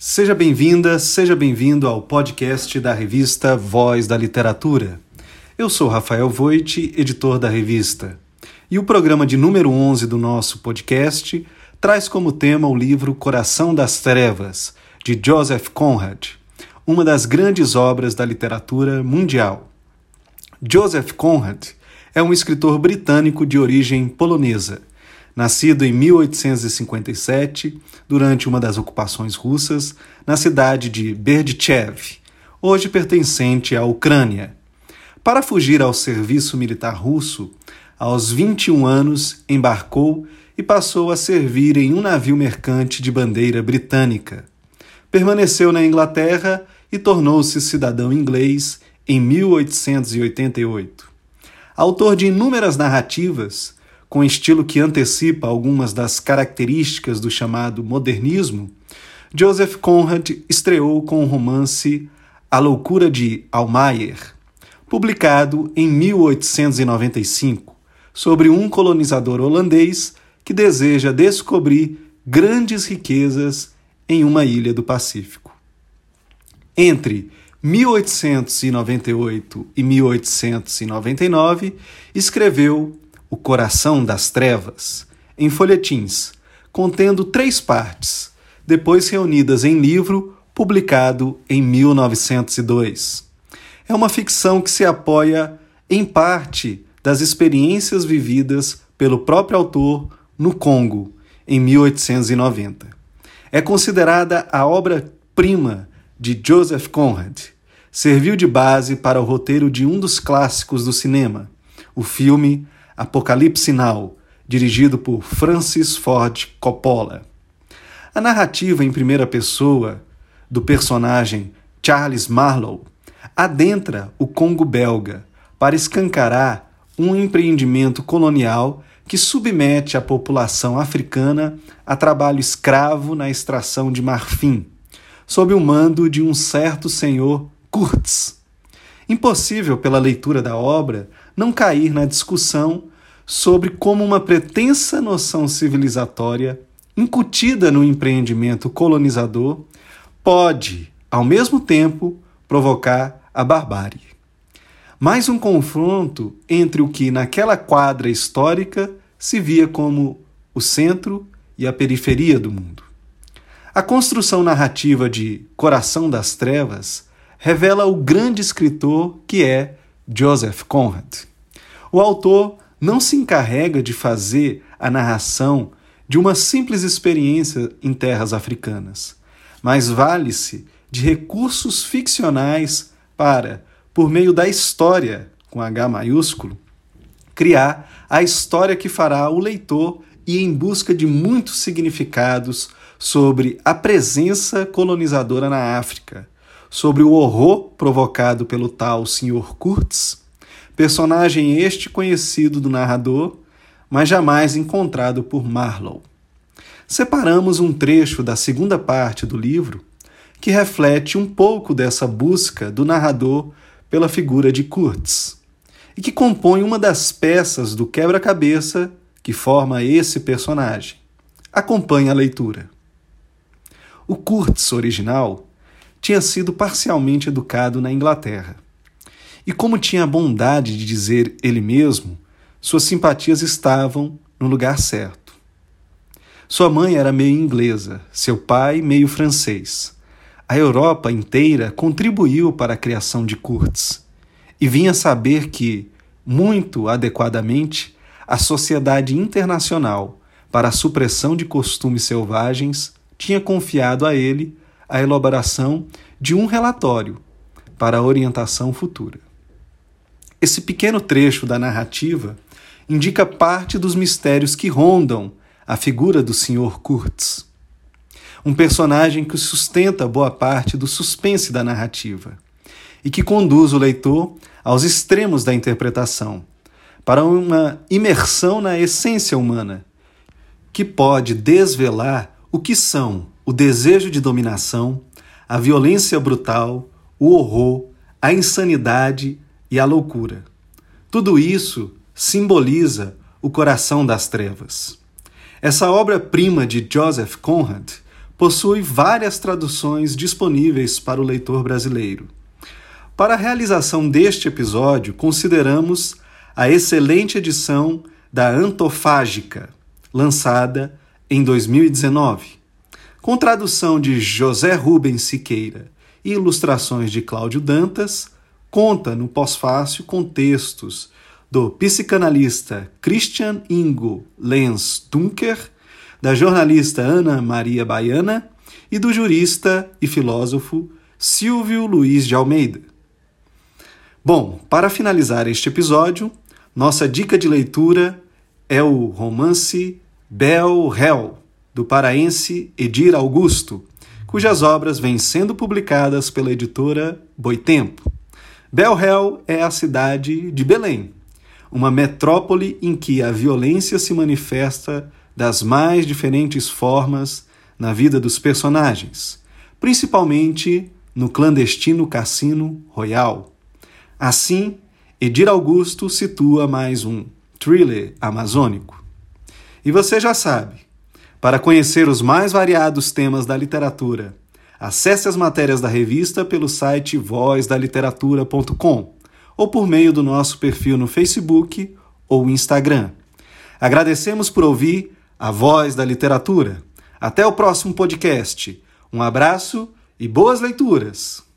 Seja bem-vinda, seja bem-vindo ao podcast da revista Voz da Literatura. Eu sou Rafael Voit, editor da revista. E o programa de número 11 do nosso podcast traz como tema o livro Coração das Trevas, de Joseph Conrad, uma das grandes obras da literatura mundial. Joseph Conrad é um escritor britânico de origem polonesa Nascido em 1857, durante uma das ocupações russas, na cidade de Berdichev, hoje pertencente à Ucrânia. Para fugir ao serviço militar russo, aos 21 anos embarcou e passou a servir em um navio mercante de bandeira britânica. Permaneceu na Inglaterra e tornou-se cidadão inglês em 1888. Autor de inúmeras narrativas, com estilo que antecipa algumas das características do chamado modernismo, Joseph Conrad estreou com o romance A Loucura de Almayer, publicado em 1895, sobre um colonizador holandês que deseja descobrir grandes riquezas em uma ilha do Pacífico. Entre 1898 e 1899, escreveu o Coração das Trevas, em folhetins, contendo três partes, depois reunidas em livro publicado em 1902. É uma ficção que se apoia, em parte, das experiências vividas pelo próprio autor no Congo, em 1890. É considerada a obra-prima de Joseph Conrad. Serviu de base para o roteiro de um dos clássicos do cinema, o filme Apocalipse Now, dirigido por Francis Ford Coppola. A narrativa em primeira pessoa do personagem Charles Marlowe adentra o Congo belga para escancarar um empreendimento colonial que submete a população africana a trabalho escravo na extração de marfim, sob o mando de um certo senhor Kurtz. Impossível, pela leitura da obra, não cair na discussão sobre como uma pretensa noção civilizatória incutida no empreendimento colonizador pode, ao mesmo tempo, provocar a barbárie. Mais um confronto entre o que naquela quadra histórica se via como o centro e a periferia do mundo. A construção narrativa de Coração das Trevas revela o grande escritor que é Joseph Conrad. O autor não se encarrega de fazer a narração de uma simples experiência em terras africanas, mas vale-se de recursos ficcionais para, por meio da história, com H maiúsculo, criar a história que fará o leitor ir em busca de muitos significados sobre a presença colonizadora na África, sobre o horror provocado pelo tal Sr. Kurtz personagem este conhecido do narrador, mas jamais encontrado por Marlowe. Separamos um trecho da segunda parte do livro que reflete um pouco dessa busca do narrador pela figura de Kurtz e que compõe uma das peças do quebra-cabeça que forma esse personagem. Acompanhe a leitura. O Kurtz original tinha sido parcialmente educado na Inglaterra e como tinha a bondade de dizer ele mesmo, suas simpatias estavam no lugar certo. Sua mãe era meio inglesa, seu pai meio francês. A Europa inteira contribuiu para a criação de Kurtz e vinha saber que, muito adequadamente, a Sociedade Internacional para a Supressão de Costumes Selvagens tinha confiado a ele a elaboração de um relatório para a orientação futura. Esse pequeno trecho da narrativa indica parte dos mistérios que rondam a figura do Sr. Kurtz, um personagem que sustenta boa parte do suspense da narrativa e que conduz o leitor aos extremos da interpretação, para uma imersão na essência humana, que pode desvelar o que são o desejo de dominação, a violência brutal, o horror, a insanidade e a loucura. Tudo isso simboliza o coração das trevas. Essa obra-prima de Joseph Conrad possui várias traduções disponíveis para o leitor brasileiro. Para a realização deste episódio, consideramos a excelente edição da Antofágica, lançada em 2019. Com tradução de José Rubens Siqueira e ilustrações de Cláudio Dantas, conta no pós-fácil com textos do psicanalista Christian Ingo Lenz Dunker, da jornalista Ana Maria Baiana e do jurista e filósofo Silvio Luiz de Almeida. Bom, para finalizar este episódio, nossa dica de leitura é o romance Bel Hell, do paraense Edir Augusto, cujas obras vêm sendo publicadas pela editora Boitempo. Bel Hell é a cidade de Belém, uma metrópole em que a violência se manifesta das mais diferentes formas na vida dos personagens, principalmente no clandestino Cassino Royal. Assim, Edir Augusto situa mais um thriller amazônico. E você já sabe, para conhecer os mais variados temas da literatura, acesse as matérias da revista pelo site vozdaliteratura.com ou por meio do nosso perfil no Facebook ou Instagram. Agradecemos por ouvir a Voz da Literatura. Até o próximo podcast. Um abraço e boas leituras!